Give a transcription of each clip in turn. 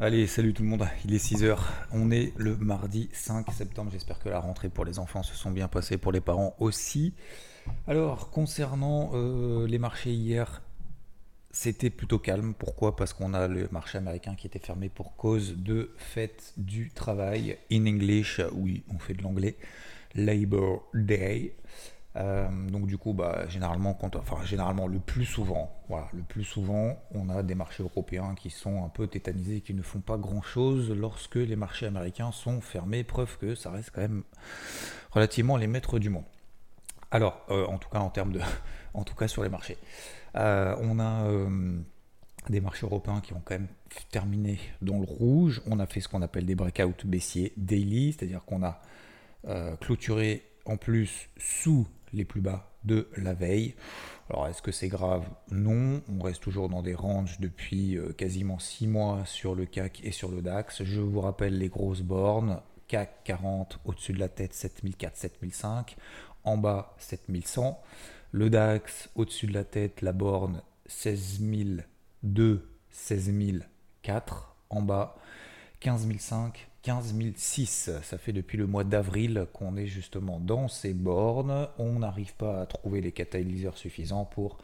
Allez, salut tout le monde, il est 6h, on est le mardi 5 septembre, j'espère que la rentrée pour les enfants se sont bien passées, pour les parents aussi. Alors, concernant euh, les marchés hier, c'était plutôt calme, pourquoi? Parce qu'on a le marché américain qui était fermé pour cause de fête du travail, in English, oui, on fait de l'anglais, Labor Day. Euh, donc du coup, bah, généralement, quand, enfin généralement, le plus souvent, voilà, le plus souvent, on a des marchés européens qui sont un peu tétanisés, qui ne font pas grand-chose lorsque les marchés américains sont fermés, preuve que ça reste quand même relativement les maîtres du monde. Alors, euh, en tout cas en termes de, en tout cas sur les marchés, euh, on a des marchés européens qui ont quand même terminé dans le rouge. On a fait ce qu'on appelle des breakouts baissiers daily, c'est-à-dire qu'on a clôturé en plus sous les plus bas de la veille. Alors est-ce que c'est grave? Non, on reste toujours dans des ranges depuis euh, quasiment 6 mois sur le CAC et sur le DAX. Je vous rappelle les grosses bornes. CAC 40 au-dessus de la tête 7004, 7005, en bas 7100. Le DAX au-dessus de la tête, la borne 16002, 16004, en bas 15005, 15006. Ça fait depuis le mois d'avril qu'on est justement dans ces bornes. On n'arrive pas à trouver les catalyseurs suffisants pour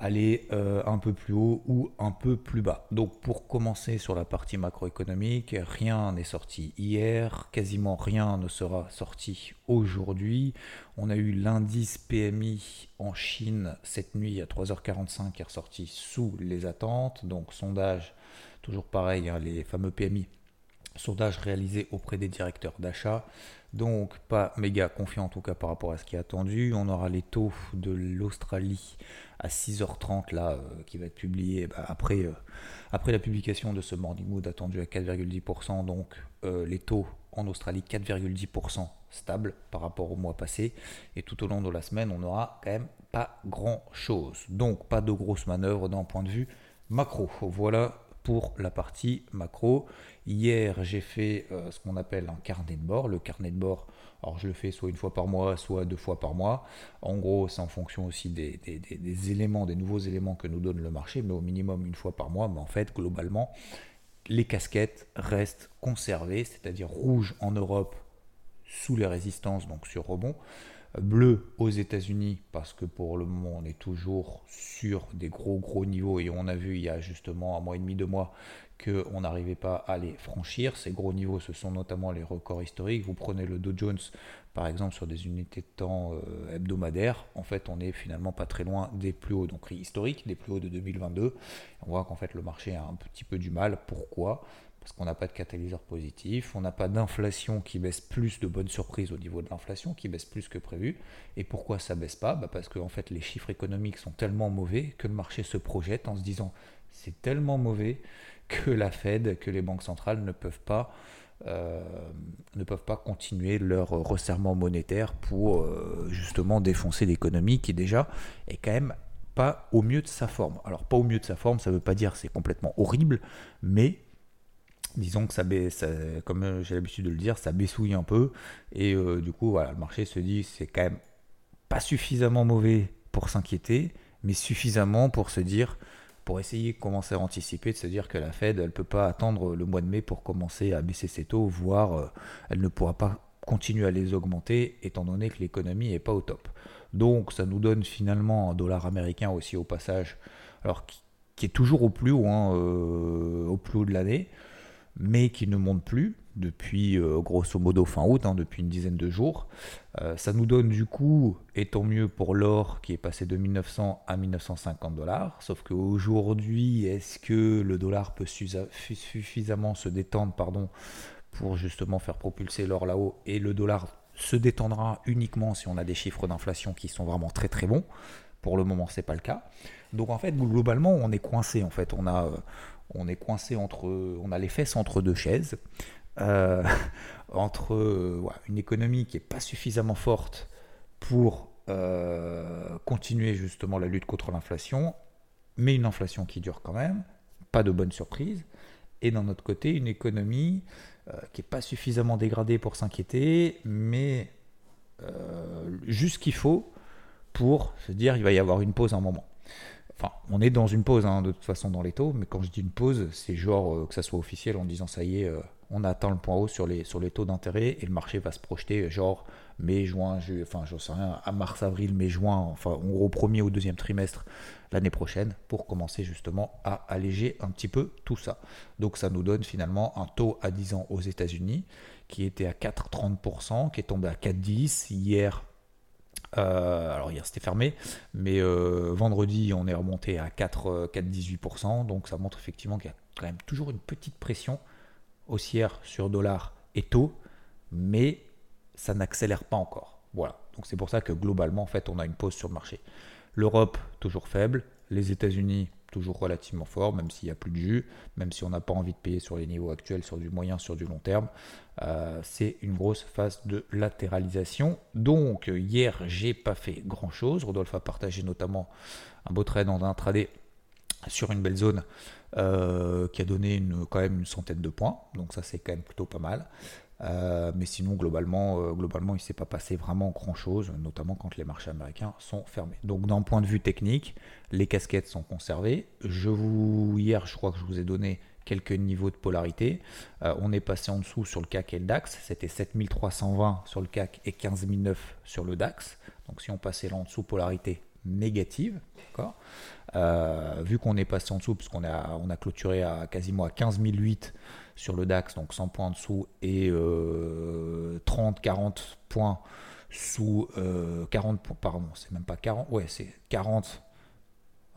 aller euh, un peu plus haut ou un peu plus bas. Donc pour commencer sur la partie macroéconomique, rien n'est sorti hier, quasiment rien ne sera sorti aujourd'hui. On a eu l'indice PMI en Chine cette nuit à 3h45 qui est ressorti sous les attentes. Donc sondage, toujours pareil, hein, les fameux PMI sondage réalisé auprès des directeurs d'achat. Donc pas méga confiant en tout cas par rapport à ce qui est attendu. On aura les taux de l'Australie à 6h30 là euh, qui va être publié bah, après, euh, après la publication de ce Morning Mood attendu à 4,10%. Donc euh, les taux en Australie 4,10% stable par rapport au mois passé. Et tout au long de la semaine on n'aura quand même pas grand chose. Donc pas de grosses manœuvres d'un point de vue macro. Voilà pour la partie macro. Hier, j'ai fait euh, ce qu'on appelle un carnet de bord. Le carnet de bord, alors je le fais soit une fois par mois, soit deux fois par mois. En gros, c'est en fonction aussi des, éléments, des nouveaux éléments que nous donne le marché, mais au minimum une fois par mois. Mais en fait, globalement, les casquettes restent conservées, c'est-à-dire rouge en Europe sous les résistances, donc sur rebond bleu aux États-Unis parce que pour le moment on est toujours sur des gros gros niveaux et on a vu il y a justement un mois et demi, deux mois qu'on n'arrivait pas à les franchir. Ces gros niveaux, ce sont notamment les records historiques. Vous prenez le Dow Jones par exemple sur des unités de temps euh, hebdomadaires, en fait on est finalement pas très loin des plus hauts, donc historiques, des plus hauts de 2022. On voit qu'en fait le marché a un petit peu du mal. Pourquoi? Parce qu'on n'a pas de catalyseur positif, on n'a pas d'inflation qui baisse plus de bonnes surprises au niveau de l'inflation, qui baisse plus que prévu. Et pourquoi ça baisse pas? Bah Parce qu'en fait les chiffres économiques sont tellement mauvais que le marché se projette en se disant c'est tellement mauvais que la Fed, que les banques centrales ne peuvent pas, euh, ne peuvent pas continuer leur resserrement monétaire pour euh, justement défoncer l'économie qui déjà est quand même pas au mieux de sa forme. Alors pas au mieux de sa forme, ça ne veut pas dire c'est complètement horrible, mais disons que ça baisse, comme j'ai l'habitude de le dire, ça baissouille un peu. Et euh, du coup, voilà, le marché se dit c'est quand même pas suffisamment mauvais pour s'inquiéter, mais suffisamment pour se dire, pour essayer de commencer à anticiper, de se dire que la Fed, elle peut pas attendre le mois de mai pour commencer à baisser ses taux, voire euh, elle ne pourra pas continuer à les augmenter, étant donné que l'économie n'est pas au top. Donc ça nous donne finalement un dollar américain aussi au passage, alors qui, est toujours au plus haut, hein, euh, au plus haut de l'année mais qui ne monte plus depuis euh, grosso modo fin août, hein, depuis une dizaine de jours. Euh, ça nous donne du coup, et tant mieux pour l'or qui est passé de 1900 à 1950 dollars, sauf qu'aujourd'hui, est-ce que le dollar peut suffisamment se détendre pardon, pour justement faire propulser l'or là-haut? Et le dollar se détendra uniquement si on a des chiffres d'inflation qui sont vraiment très très bons. Pour le moment, c'est pas le cas. Donc en fait, globalement, on est coincé. En fait, on a, euh, on est coincé entre, on a les fesses entre deux chaises, euh, entre euh, une économie qui n'est pas suffisamment forte pour euh, continuer justement la lutte contre l'inflation, mais une inflation qui dure quand même, pas de bonne surprise, et d'un autre côté une économie qui n'est pas suffisamment dégradée pour s'inquiéter, mais juste qu'il faut pour se dire il va y avoir une pause un moment. Enfin, on est dans une pause hein, de toute façon dans les taux, mais quand je dis une pause, c'est genre euh, que ça soit officiel en disant ça y est, euh, on atteint le point haut sur les, sur les taux d'intérêt et le marché va se projeter genre mai, juin, juillet, enfin j'en sais rien, à mars, avril, mai, juin, enfin au premier ou deuxième trimestre l'année prochaine pour commencer justement à alléger un petit peu tout ça. Donc ça nous donne finalement un taux à 10 ans aux États-Unis qui était à 4,30%, qui est tombé à 4,10 hier euh, alors hier c'était fermé, mais euh, vendredi on est remonté à 4,18%, donc ça montre effectivement qu'il y a quand même toujours une petite pression haussière sur dollar et taux, mais ça n'accélère pas encore. Voilà, donc c'est pour ça que globalement en fait on a une pause sur le marché. L'Europe toujours faible, les États-Unis toujours relativement fort, même s'il n'y a plus de jus, même si on n'a pas envie de payer sur les niveaux actuels, sur du moyen, sur du long terme. Euh, c'est une grosse phase de latéralisation. Donc hier, j'ai pas fait grand chose. Rodolphe a partagé notamment un beau trade en intraday sur une belle zone euh, qui a donné une, quand même une centaine de points. Donc ça c'est quand même plutôt pas mal. Euh, mais sinon, globalement, euh, globalement il ne s'est pas passé vraiment grand-chose, notamment quand les marchés américains sont fermés. Donc, d'un point de vue technique, les casquettes sont conservées. Je vous, hier, je crois que je vous ai donné quelques niveaux de polarité. Euh, on est passé en dessous sur le CAC et le DAX. C'était 7320 sur le CAC et 15009 sur le DAX. Donc, si on passait là en dessous, polarité négative. D'accord? Vu qu'on est passé en dessous, puisqu'on a, on a clôturé à quasiment à 15008 sur le DAX, donc 100 points en dessous, et 30-40 euh, points sous 40 euh, points, pardon, c'est même pas 40, ouais, c'est 40,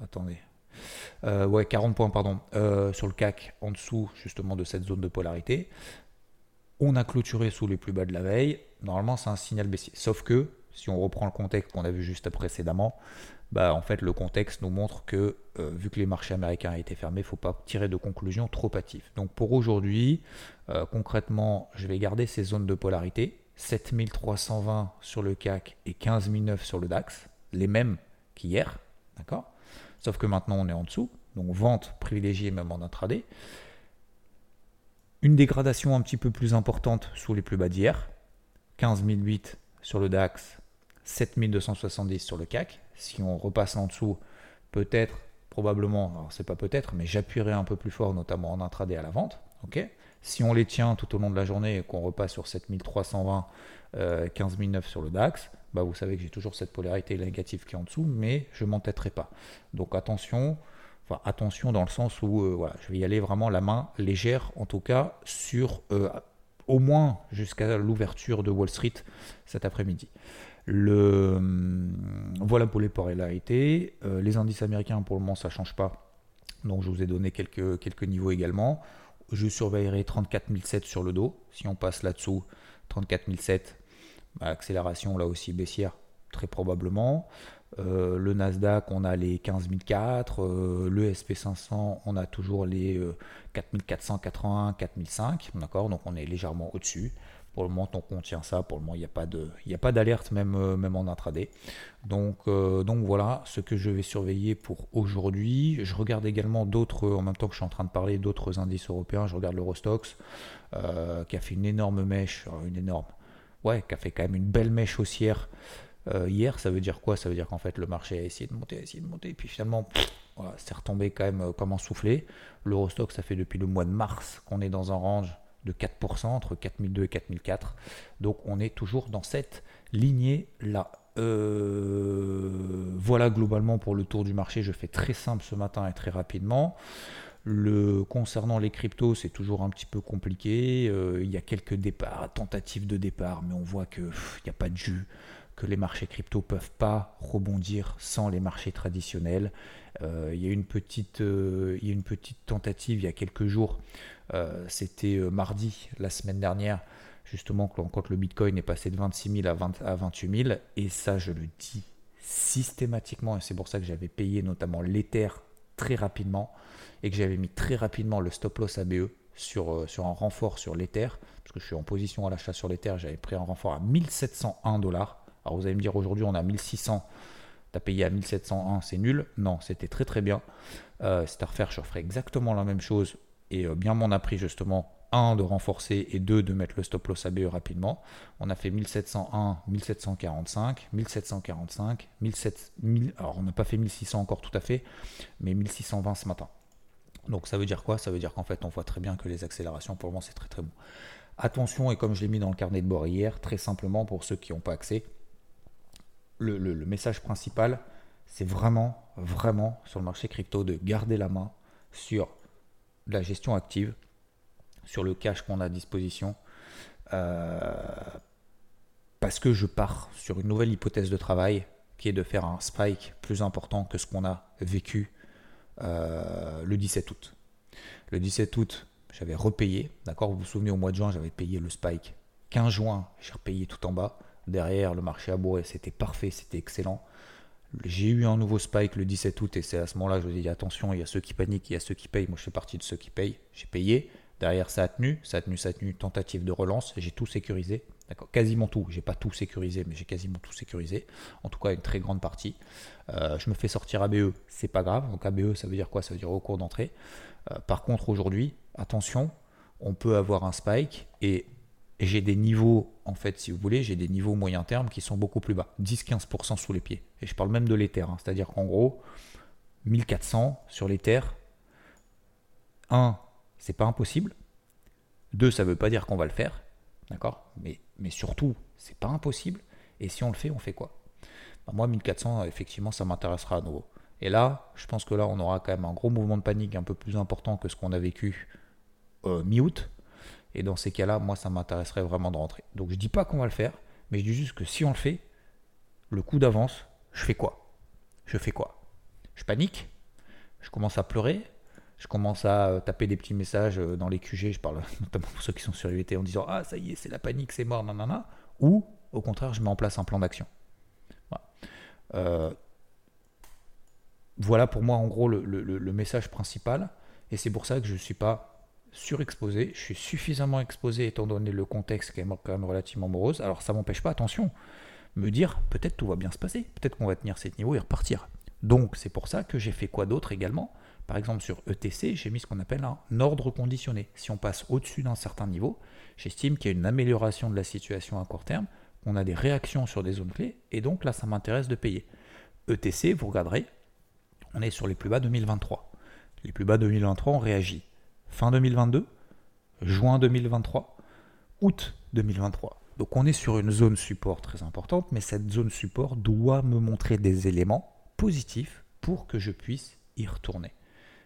attendez, euh, ouais, 40 points, pardon, sur le CAC en dessous justement de cette zone de polarité. On a clôturé sous les plus bas de la veille. Normalement, c'est un signal baissier. Sauf que, si on reprend le contexte qu'on a vu juste précédemment, bah, en fait, le contexte nous montre que, euh, vu que les marchés américains été fermés, il ne faut pas tirer de conclusions trop hâtives. Donc pour aujourd'hui, euh, concrètement, je vais garder ces zones de polarité, 7320 sur le CAC et 15009 sur le DAX, les mêmes qu'hier, d'accord? Sauf que maintenant on est en dessous, donc vente privilégiée même en intraday. Une dégradation un petit peu plus importante sous les plus bas d'hier, 15008 sur le DAX, 7270 sur le CAC. Si on repasse en dessous, peut-être, probablement, alors c'est pas peut-être, mais j'appuierai un peu plus fort, notamment en intraday à la vente. ok? Si on les tient tout au long de la journée et qu'on repasse sur 7320, euh, 15009 sur le DAX, bah vous savez que j'ai toujours cette polarité négative qui est en dessous, mais je m'entêterai pas. Donc attention, enfin attention dans le sens où euh, voilà, je vais y aller vraiment la main légère, en tout cas sur euh, au moins jusqu'à l'ouverture de Wall Street cet après-midi. Le, hum, voilà pour les polarités. Euh, les indices américains, pour le moment, ça ne change pas. Donc, je vous ai donné quelques, quelques niveaux également. Je surveillerai 34 sur le dos. Si on passe là-dessous, 34 bah, accélération là aussi baissière, très probablement. Euh, le Nasdaq, on a les 15 euh, le SP500, on a toujours les 4481, 4005, d'accord? Donc on est légèrement au-dessus. Pour le moment, on contient ça. Pour le moment, il n'y a pas de, il a pas d'alerte même, euh, même en intraday. Donc, euh, donc voilà ce que je vais surveiller pour aujourd'hui. Je regarde également d'autres, en même temps que je suis en train de parler d'autres indices européens. Je regarde l'Eurostox euh, qui a fait une énorme mèche, une énorme, ouais, qui a fait quand même une belle mèche haussière hier. Ça veut dire quoi? Ça veut dire qu'en fait le marché a essayé de monter, a essayé de monter, et puis finalement, voilà, c'est retombé quand même comme en soufflé. L'Eurostox, ça fait depuis le mois de mars qu'on est dans un range de 4%, entre 4002 et 4004. Donc on est toujours dans cette lignée-là. Euh, voilà globalement pour le tour du marché. Je fais très simple ce matin et très rapidement. Le, concernant les cryptos, c'est toujours un petit peu compliqué. Euh, il y a quelques départs, tentatives de départ, mais on voit qu'il n'y a pas de jus, que les marchés crypto peuvent pas rebondir sans les marchés traditionnels. Euh, il, y a une petite, il y a une petite tentative il y a quelques jours euh, c'était euh, mardi, la semaine dernière, justement, quand le Bitcoin est passé de 26 000 à, 28 000. Et ça, je le dis systématiquement, et c'est pour ça que j'avais payé notamment l'Ether très rapidement, et que j'avais mis très rapidement le stop loss ABE sur, euh, sur un renfort sur l'Ether, parce que je suis en position à l'achat sur l'Ether, j'avais pris un renfort à 1701 dollars. Alors vous allez me dire aujourd'hui on a 1600, t'as payé à 1701, c'est nul. Non, c'était très très bien. c'est à refaire, je ferai exactement la même chose Et bien m'en a pris justement un de renforcer et deux de mettre le stop loss ABE rapidement. On a fait 1701, 1745, 1745, 1700, alors on n'a pas fait 1600 encore tout à fait, mais 1620 ce matin. Donc ça veut dire quoi? Ça veut dire qu'en fait on voit très bien que les accélérations pour le moment c'est très très bon. Attention, et comme je l'ai mis dans le carnet de bord hier, très simplement pour ceux qui n'ont pas accès, le, le message principal, c'est vraiment, vraiment sur le marché crypto de garder la main sur la gestion active, sur le cash qu'on a à disposition. Euh, parce que je pars sur une nouvelle hypothèse de travail qui est de faire un spike plus important que ce qu'on a vécu euh, le 17 août. Le 17 août, j'avais repayé, d'accord Vous vous souvenez, au mois de juin, j'avais payé le spike. 15 juin, j'ai repayé tout en bas. Derrière, le marché a bourré, c'était parfait, c'était excellent. J'ai eu un nouveau spike le 17 août et c'est à ce moment-là que je me dis attention, il y a ceux qui paniquent, il y a ceux qui payent. Moi, je fais partie de ceux qui payent. J'ai payé. Derrière, ça a tenu, ça a tenu, ça a tenu. Tentative de relance, j'ai tout sécurisé. D'accord, quasiment tout. J'ai pas tout sécurisé, mais j'ai quasiment tout sécurisé. En tout cas, une très grande partie. Euh, je me fais sortir ABE, c'est pas grave. Donc ABE, ça veut dire quoi? Ça veut dire au cours d'entrée. Euh, par contre, aujourd'hui, attention, on peut avoir un spike et, j'ai des niveaux, en fait, si vous voulez, j'ai des niveaux moyen terme qui sont beaucoup plus bas, 10-15% sous les pieds. Et je parle même de l'éther, hein. c'est-à-dire qu'en gros, 1400 sur l'éther. 1, c'est pas impossible. Deux, ça veut pas dire qu'on va le faire. D'accord? Mais, mais surtout, c'est pas impossible. Et si on le fait, on fait quoi? Bah, Moi, 1400, effectivement, ça m'intéressera à nouveau. Et là, je pense que là, on aura quand même un gros mouvement de panique un peu plus important que ce qu'on a vécu euh, mi-août. Et dans ces cas-là, moi, ça m'intéresserait vraiment de rentrer. Donc, je dis pas qu'on va le faire, mais je dis juste que si on le fait, le coup d'avance, je fais quoi? Je fais quoi? Je panique Je commence à pleurer je commence à euh, taper des petits messages euh, dans les QG, je parle notamment pour ceux qui sont sur UVT en disant Ah, ça y est, c'est la panique, c'est mort, nanana. Ou au contraire, je mets en place un plan d'action. Voilà. Euh, voilà. pour moi, en gros, le, message principal. Et c'est pour ça que je ne suis pas surexposé. Je suis suffisamment exposé étant donné le contexte qui est quand même relativement morose. Alors, ça m'empêche pas, attention, me dire peut-être tout va bien se passer. Peut-être qu'on va tenir ces niveaux et repartir. Donc, c'est pour ça que j'ai fait quoi d'autre également? Par exemple, sur ETC, j'ai mis ce qu'on appelle un ordre conditionné. Si on passe au-dessus d'un certain niveau, j'estime qu'il y a une amélioration de la situation à court terme, qu'on a des réactions sur des zones clés, et donc là, ça m'intéresse de payer. ETC, vous regarderez, on est sur les plus bas 2023. Les plus bas 2023, on réagit fin 2022, juin 2023, août 2023. Donc on est sur une zone support très importante, mais cette zone support doit me montrer des éléments positifs pour que je puisse y retourner.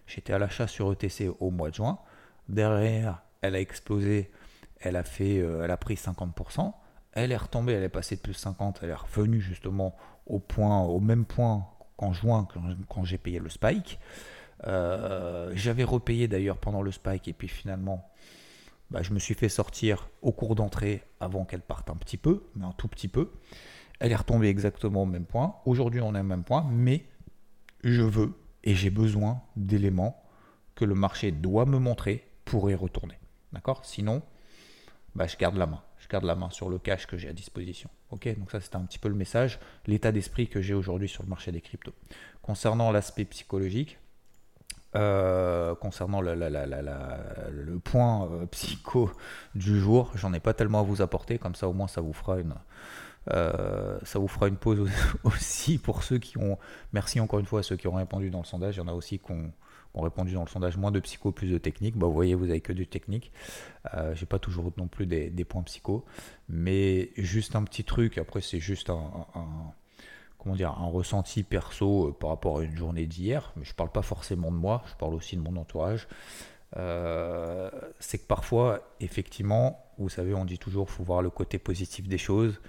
J'étais à l'achat sur ETC au mois de juin. Derrière, elle a explosé. Elle a, fait, euh, elle a pris 50%. Elle est retombée, elle est passée de plus 50. Elle est revenue justement au, point, au même point qu'en juin, quand, j'ai payé le spike. Euh, j'avais repayé d'ailleurs pendant le spike et puis finalement, bah, je me suis fait sortir au cours d'entrée avant qu'elle parte un petit peu, mais un tout petit peu. Elle est retombée exactement au même point. Aujourd'hui, on est au même point, mais je veux et j'ai besoin d'éléments que le marché doit me montrer pour y retourner. D'accord? Sinon, bah, je garde la main. Je garde la main sur le cash que j'ai à disposition. Ok? Donc ça, c'était un petit peu le message, l'état d'esprit que j'ai aujourd'hui sur le marché des cryptos. Concernant l'aspect psychologique, euh, concernant le, le point euh, psycho du jour, j'en ai pas tellement à vous apporter, comme ça au moins ça vous fera une, euh, ça vous fera une pause aussi pour ceux qui ont. Merci encore une fois à ceux qui ont répondu dans le sondage. Il y en a aussi qui ont, répondu dans le sondage moins de psycho, plus de technique. Bah, vous voyez, vous avez que du technique. Euh, J'ai pas toujours non plus des, points psycho, mais juste un petit truc. Après, c'est juste un, comment dire, un ressenti perso euh, par rapport à une journée d'hier. Mais je parle pas forcément de moi. Je parle aussi de mon entourage. Euh, c'est que parfois, effectivement, vous savez, on dit toujours, faut voir le côté positif des choses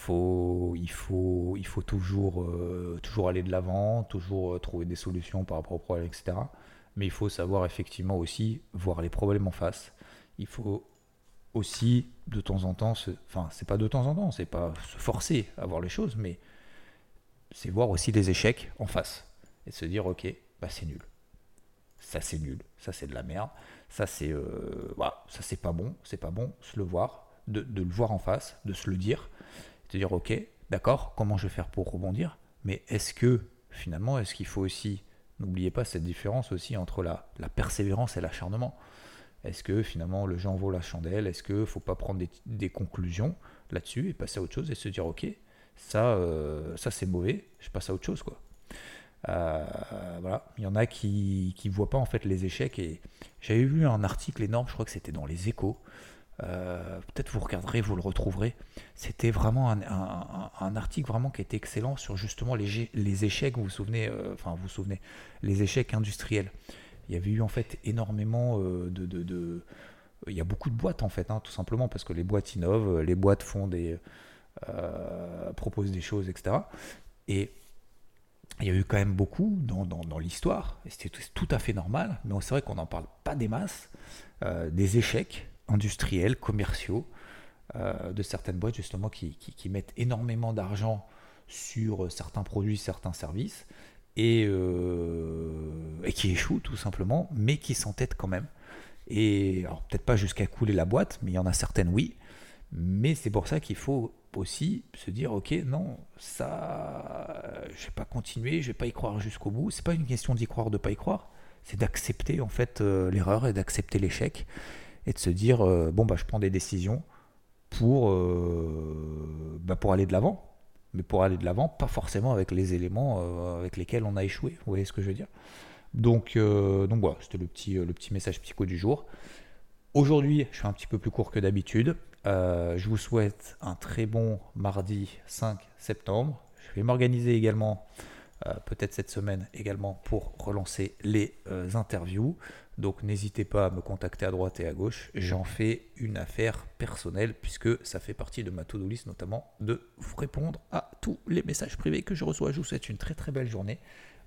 faut, il faut, il faut toujours, euh, toujours aller de l'avant, toujours euh, trouver des solutions par rapport aux problèmes, etc. Mais il faut savoir effectivement aussi voir les problèmes en face. Il faut aussi de temps en temps, se, enfin c'est pas de temps en temps, c'est pas se forcer à voir les choses, mais c'est voir aussi les échecs en face et se dire ok, bah c'est nul, ça c'est nul, ça c'est de la merde, ça c'est euh, voilà, ça c'est pas bon, c'est pas bon, se le voir, de, de, le voir en face, de se le dire. De dire ok, d'accord, comment je vais faire pour rebondir? Mais est-ce que finalement, est-ce qu'il faut aussi N'oubliez pas cette différence aussi entre la, la persévérance et l'acharnement. Est-ce que finalement le jeu en vaut la chandelle Est-ce qu'il ne faut pas prendre des, conclusions là-dessus et passer à autre chose et se dire ok, ça, euh, ça c'est mauvais, je passe à autre chose quoi. Euh, voilà, il y en a qui ne voient pas en fait les échecs et j'avais vu un article énorme, je crois que c'était dans les échos. Euh, peut-être vous regarderez, vous le retrouverez. C'était vraiment un, article vraiment qui était excellent sur justement les, les échecs. Vous vous souvenez, enfin vous vous souvenez, les échecs industriels il y avait eu en fait énormément euh, de, Il y a beaucoup de boîtes en fait, hein, tout simplement, parce que les boîtes innovent, les boîtes font des. Euh, proposent des choses, etc. Et il y a eu quand même beaucoup dans, l'histoire, et c'était tout à fait normal, mais c'est vrai qu'on n'en parle pas des masses, euh, des échecs industriels, commerciaux, de certaines boîtes justement qui mettent énormément d'argent sur certains produits, certains services, euh, et, qui échoue tout simplement, mais qui s'entête quand même. Et alors peut-être pas jusqu'à couler la boîte, mais il y en a certaines oui. Mais c'est pour ça qu'il faut aussi se dire ok non ça je vais pas continuer, je vais pas y croire jusqu'au bout. C'est pas une question d'y croire, de pas y croire, c'est d'accepter en fait euh, l'erreur et d'accepter l'échec et de se dire euh, bon bah je prends des décisions pour bah, pour aller de l'avant mais pour aller de l'avant, pas forcément avec les éléments euh, avec lesquels on a échoué. Vous voyez ce que je veux dire? Donc, euh, donc voilà, c'était le petit, euh, le petit message psycho du jour. Aujourd'hui, je suis un petit peu plus court que d'habitude. Je vous souhaite un très bon mardi 5 septembre. Je vais m'organiser également, peut-être cette semaine également, pour relancer les interviews. Donc n'hésitez pas à me contacter à droite et à gauche. J'en fais une affaire personnelle puisque ça fait partie de ma to-do list notamment de vous répondre à tous les messages privés que je reçois. Je vous souhaite une très très belle journée.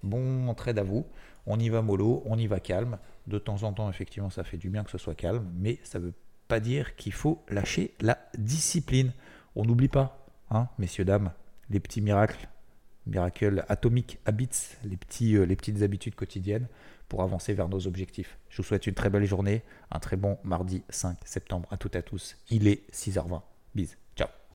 Bon trade à vous. On y va mollo, on y va calme. De temps en temps, effectivement, ça fait du bien que ce soit calme, mais ça veut pas dire qu'il faut lâcher la discipline. On n'oublie pas, hein, messieurs, dames, les petits miracles, miracles atomiques habits, les, petits, euh, les petites habitudes quotidiennes pour avancer vers nos objectifs. Je vous souhaite une très belle journée, un très bon mardi 5 septembre à toutes et à tous. Il est 6h20. Bise.